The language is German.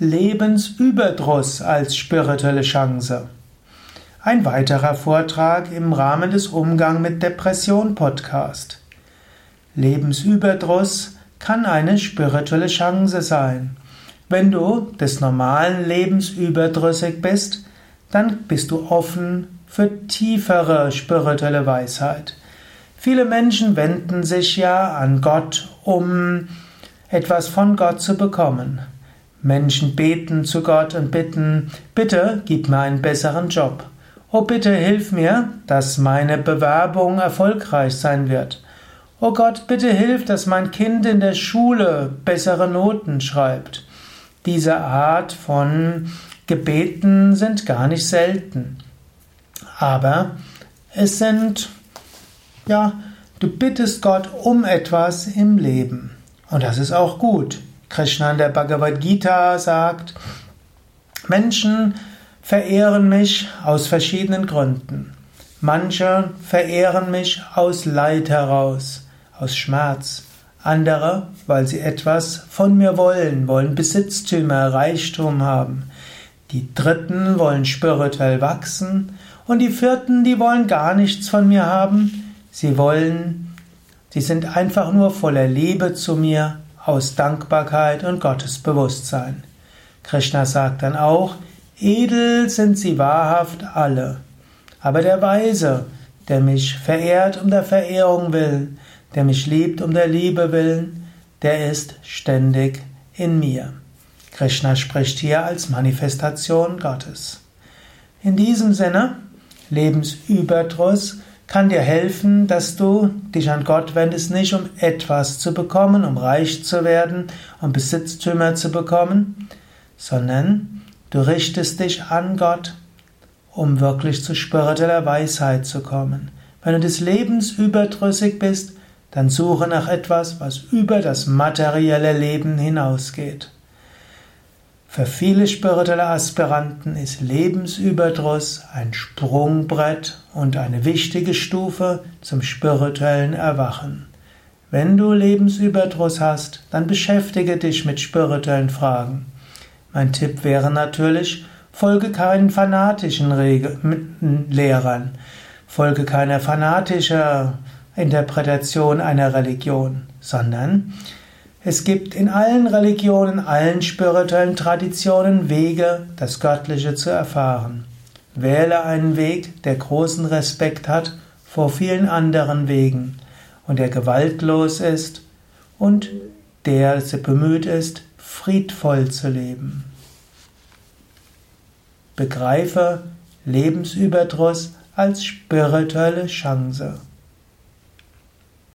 Lebensüberdruss als spirituelle Chance. Ein weiterer Vortrag im Rahmen des Umgang mit Depression Podcast. Lebensüberdruss kann eine spirituelle Chance sein. Wenn du des normalen Lebens überdrüssig bist, dann bist du offen für tiefere spirituelle Weisheit. Viele Menschen wenden sich ja an Gott, um etwas von Gott zu bekommen. Menschen beten zu Gott und bitten, bitte gib mir einen besseren Job. Oh bitte hilf mir, dass meine Bewerbung erfolgreich sein wird. Oh Gott, bitte hilf, dass mein Kind in der Schule bessere Noten schreibt. Diese Art von Gebeten sind gar nicht selten. Aber es sind, ja, du bittest Gott um etwas im Leben. Und das ist auch gut. Krishna in der Bhagavad Gita sagt, Menschen verehren mich aus verschiedenen Gründen. Manche verehren mich aus Leid heraus, aus Schmerz. Andere, weil sie etwas von mir wollen, wollen Besitztümer, Reichtum haben. Die Dritten wollen spirituell wachsen und die Vierten, die wollen gar nichts von mir haben. Sie wollen, sie sind einfach nur voller Liebe zu mir, aus Dankbarkeit und Gottesbewusstsein. Krishna sagt dann auch, edel sind sie wahrhaft alle. Aber der Weise, der mich verehrt um der Verehrung willen, der mich liebt um der Liebe willen, der ist ständig in mir. Krishna spricht hier als Manifestation Gottes. In diesem Sinne, Lebensüberdruss kann dir helfen, dass du dich an Gott wendest, nicht um etwas zu bekommen, um reich zu werden, um Besitztümer zu bekommen, sondern du richtest dich an Gott, um wirklich zu spiritueller Weisheit zu kommen. Wenn du des Lebens überdrüssig bist, dann suche nach etwas, was über das materielle Leben hinausgeht. Für viele spirituelle Aspiranten ist Lebensüberdruss ein Sprungbrett und eine wichtige Stufe zum spirituellen Erwachen. Wenn du Lebensüberdruss hast, dann beschäftige dich mit spirituellen Fragen. Mein Tipp wäre natürlich, folge keinen fanatischen Lehrern, folge keiner fanatischer Interpretation einer Religion, sondern es gibt in allen Religionen, allen spirituellen Traditionen Wege, das Göttliche zu erfahren. Wähle einen Weg, der großen Respekt hat vor vielen anderen Wegen und der gewaltlos ist und der bemüht ist, friedvoll zu leben. Begreife Lebensüberdruss als spirituelle Chance.